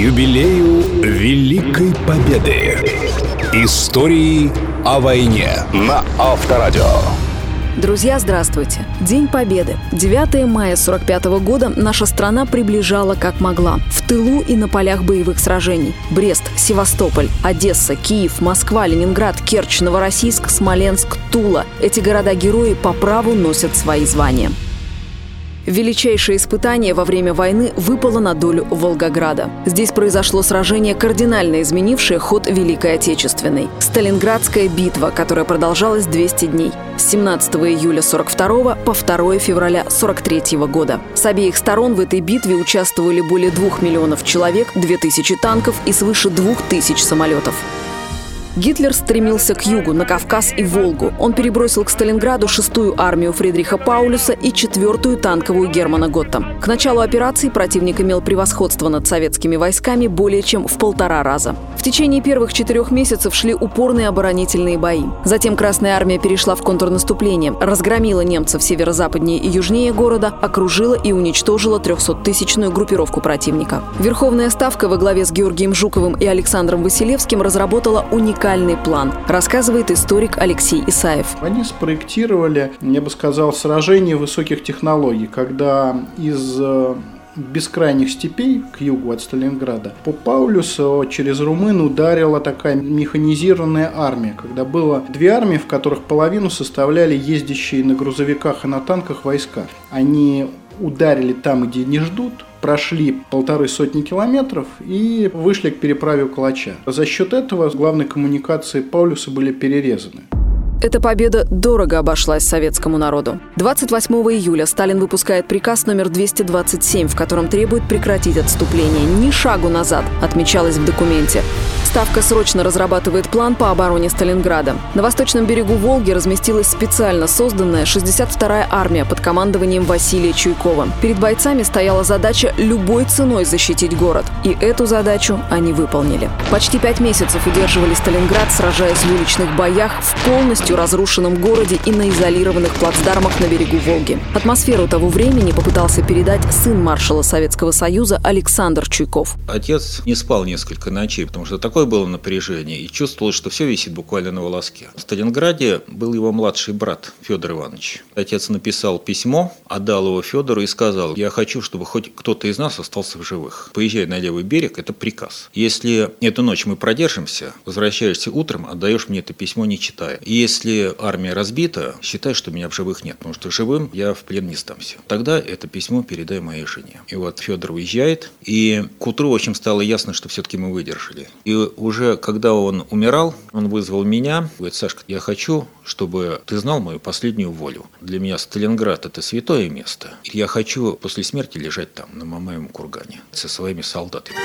юбилею Великой Победы. Истории о войне на Авторадио. Друзья, здравствуйте! День Победы. 9 мая 45 года наша страна приближала как могла. В тылу и на полях боевых сражений. Брест, Севастополь, Одесса, Киев, Москва, Ленинград, Керчь, Новороссийск, Смоленск, Тула. Эти города-герои по праву носят свои звания. Величайшее испытание во время войны выпало на долю Волгограда. Здесь произошло сражение, кардинально изменившее ход Великой Отечественной. Сталинградская битва, которая продолжалась 200 дней. С 17 июля 42 по 2 февраля 43 года. С обеих сторон в этой битве участвовали более 2 миллионов человек, 2000 танков и свыше 2000 самолетов. Гитлер стремился к югу, на Кавказ и Волгу. Он перебросил к Сталинграду шестую армию Фридриха Паулюса и четвертую танковую Германа Готта. К началу операции противник имел превосходство над советскими войсками более чем в полтора раза. В течение первых четырех месяцев шли упорные оборонительные бои. Затем Красная армия перешла в контрнаступление, разгромила немцев северо-западнее и южнее города, окружила и уничтожила 300-тысячную группировку противника. Верховная ставка во главе с Георгием Жуковым и Александром Василевским разработала уникальный уникальный план, рассказывает историк Алексей Исаев. Они спроектировали, я бы сказал, сражение высоких технологий, когда из э, бескрайних степей к югу от Сталинграда по Паулюсу через Румын ударила такая механизированная армия, когда было две армии, в которых половину составляли ездящие на грузовиках и на танках войска. Они ударили там, где не ждут, прошли полторы сотни километров и вышли к переправе Калача. За счет этого главные коммуникации Паулюса были перерезаны. Эта победа дорого обошлась советскому народу. 28 июля Сталин выпускает приказ номер 227, в котором требует прекратить отступление. Ни шагу назад, отмечалось в документе. Ставка срочно разрабатывает план по обороне Сталинграда. На восточном берегу Волги разместилась специально созданная 62-я армия под командованием Василия Чуйкова. Перед бойцами стояла задача любой ценой защитить город. И эту задачу они выполнили. Почти пять месяцев удерживали Сталинград, сражаясь в уличных боях в полностью разрушенном городе и на изолированных плацдармах на берегу Волги. Атмосферу того времени попытался передать сын маршала Советского Союза Александр Чуйков. Отец не спал несколько ночей, потому что такое было напряжение, и чувствовалось, что все висит буквально на волоске. В Сталинграде был его младший брат Федор Иванович. Отец написал письмо, отдал его Федору и сказал, я хочу, чтобы хоть кто-то из нас остался в живых. Поезжай на левый берег, это приказ. Если эту ночь мы продержимся, возвращаешься утром, отдаешь мне это письмо, не читая. И если армия разбита, считай, что меня в живых нет, потому что живым я в плен не сдамся. Тогда это письмо передай моей жене. И вот Федор уезжает, и к утру, в общем, стало ясно, что все-таки мы выдержали. И уже когда он умирал, он вызвал меня, говорит, Сашка, я хочу, чтобы ты знал мою последнюю волю. Для меня Сталинград – это святое место. Я хочу после смерти лежать там, на Мамаевом кургане, со своими солдатами.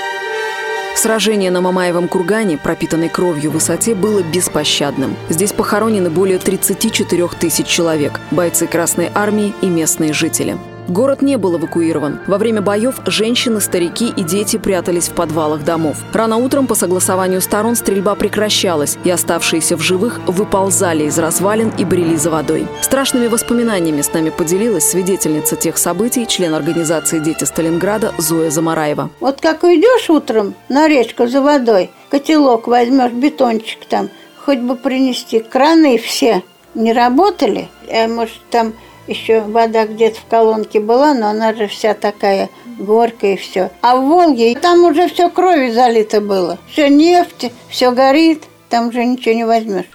Сражение на Мамаевом кургане, пропитанной кровью высоте, было беспощадным. Здесь похоронены более 34 тысяч человек, бойцы Красной Армии и местные жители. Город не был эвакуирован. Во время боев женщины, старики и дети прятались в подвалах домов. Рано утром по согласованию сторон стрельба прекращалась, и оставшиеся в живых выползали из развалин и брели за водой. Страшными воспоминаниями с нами поделилась свидетельница тех событий, член организации «Дети Сталинграда» Зоя Замараева. Вот как уйдешь утром на речку за водой, котелок возьмешь, бетончик там, хоть бы принести. Краны все не работали, а может там еще вода где-то в колонке была, но она же вся такая горькая и все. А в Волге там уже все кровью залито было. Все нефть, все горит, там уже ничего не возьмешь.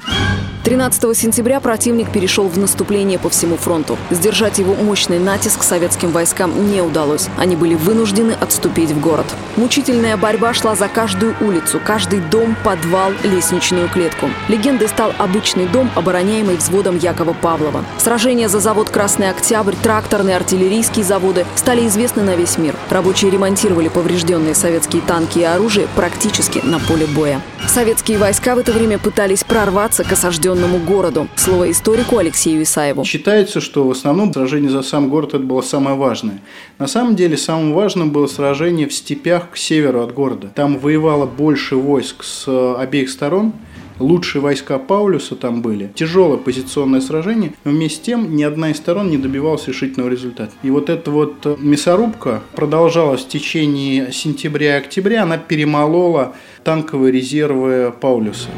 13 сентября противник перешел в наступление по всему фронту. Сдержать его мощный натиск советским войскам не удалось. Они были вынуждены отступить в город. Мучительная борьба шла за каждую улицу, каждый дом, подвал, лестничную клетку. Легендой стал обычный дом, обороняемый взводом Якова Павлова. Сражения за завод «Красный Октябрь», тракторные, артиллерийские заводы стали известны на весь мир. Рабочие ремонтировали поврежденные советские танки и оружие практически на поле боя. Советские войска в это время пытались прорваться к осажденным осажденному городу. Слово историку Алексею Исаеву. Считается, что в основном сражение за сам город это было самое важное. На самом деле самым важным было сражение в степях к северу от города. Там воевало больше войск с обеих сторон – лучшие войска Паулюса там были. Тяжелое позиционное сражение, но вместе с тем ни одна из сторон не добивалась решительного результата. И вот эта вот мясорубка продолжалась в течение сентября и октября, она перемолола танковые резервы Паулюса.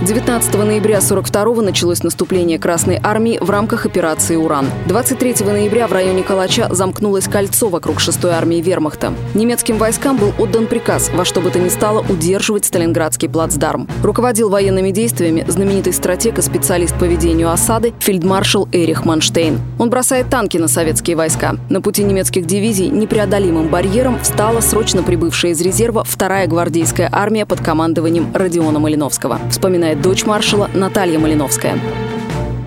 19 ноября 42 началось наступление Красной Армии в рамках операции «Уран». 23 ноября в районе Калача замкнулось кольцо вокруг 6-й армии вермахта. Немецким войскам был отдан приказ во что бы то ни стало удерживать Сталинградский плацдарм. Руководил военными действиями знаменитый стратег и специалист по ведению осады фельдмаршал Эрих Манштейн. Он бросает танки на советские войска. На пути немецких дивизий непреодолимым барьером встала срочно прибывшая из резерва вторая гвардейская армия под командованием Родиона Малиновского. Вспоминает вспоминает дочь маршала Наталья Малиновская.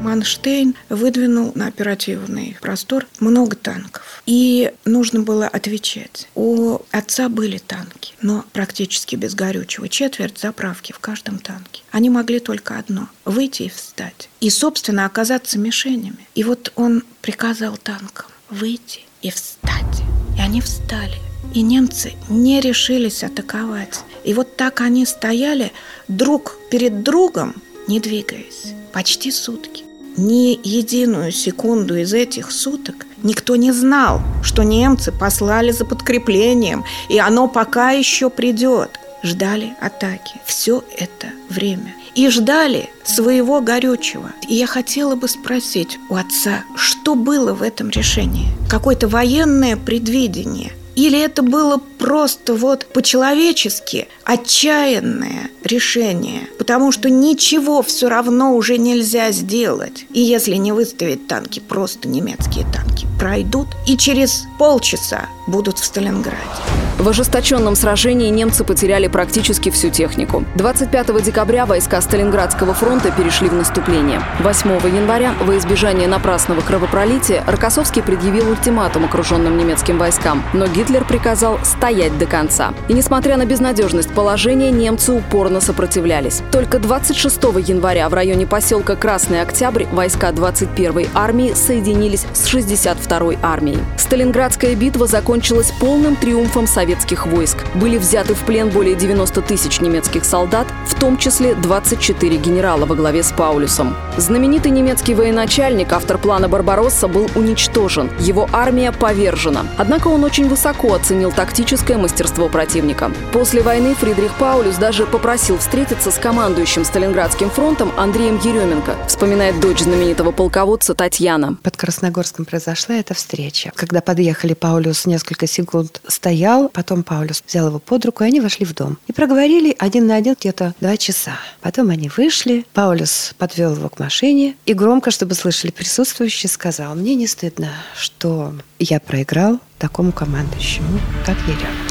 Манштейн выдвинул на оперативный простор много танков. И нужно было отвечать. У отца были танки, но практически без горючего. Четверть заправки в каждом танке. Они могли только одно – выйти и встать. И, собственно, оказаться мишенями. И вот он приказал танкам выйти и встать. И они встали. И немцы не решились атаковать. И вот так они стояли друг перед другом, не двигаясь, почти сутки. Ни единую секунду из этих суток никто не знал, что немцы послали за подкреплением, и оно пока еще придет. Ждали атаки. Все это время. И ждали своего горючего. И я хотела бы спросить у отца, что было в этом решении? Какое-то военное предвидение – или это было просто вот по-человечески отчаянное решение, потому что ничего все равно уже нельзя сделать. И если не выставить танки, просто немецкие танки пройдут и через полчаса будут в Сталинграде. В ожесточенном сражении немцы потеряли практически всю технику. 25 декабря войска Сталинградского фронта перешли в наступление. 8 января, во избежание напрасного кровопролития, Рокоссовский предъявил ультиматум окруженным немецким войскам, но Гитлер приказал стоять до конца. И несмотря на безнадежность положения, немцы упорно сопротивлялись. Только 26 января в районе поселка Красный Октябрь войска 21-й армии соединились с 62-й армией. Сталинградская битва закончилась полным триумфом Советского советских войск. Были взяты в плен более 90 тысяч немецких солдат, в том числе 24 генерала во главе с Паулюсом. Знаменитый немецкий военачальник, автор плана «Барбаросса», был уничтожен. Его армия повержена. Однако он очень высоко оценил тактическое мастерство противника. После войны Фридрих Паулюс даже попросил встретиться с командующим Сталинградским фронтом Андреем Еременко, вспоминает дочь знаменитого полководца Татьяна. Под Красногорском произошла эта встреча. Когда подъехали, Паулюс несколько секунд стоял, Потом Паулюс взял его под руку, и они вошли в дом. И проговорили один на один где-то два часа. Потом они вышли, Паулюс подвел его к машине и громко, чтобы слышали присутствующие, сказал, мне не стыдно, что я проиграл такому командующему, как Еременко.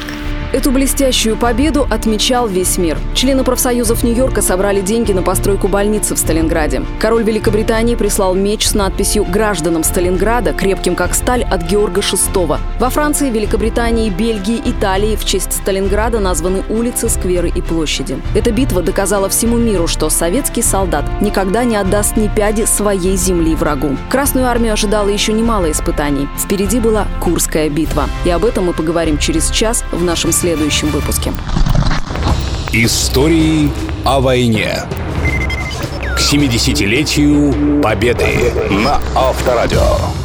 Эту блестящую победу отмечал весь мир. Члены профсоюзов Нью-Йорка собрали деньги на постройку больницы в Сталинграде. Король Великобритании прислал меч с надписью «Гражданам Сталинграда, крепким как сталь» от Георга VI. Во Франции, Великобритании, Бельгии, Италии в честь Сталинграда названы улицы, скверы и площади. Эта битва доказала всему миру, что советский солдат никогда не отдаст ни пяди своей земли врагу. Красную армию ожидало еще немало испытаний. Впереди была Курская битва. И об этом мы поговорим через час в нашем следующем выпуске. Истории о войне. К 70-летию Победы на Авторадио.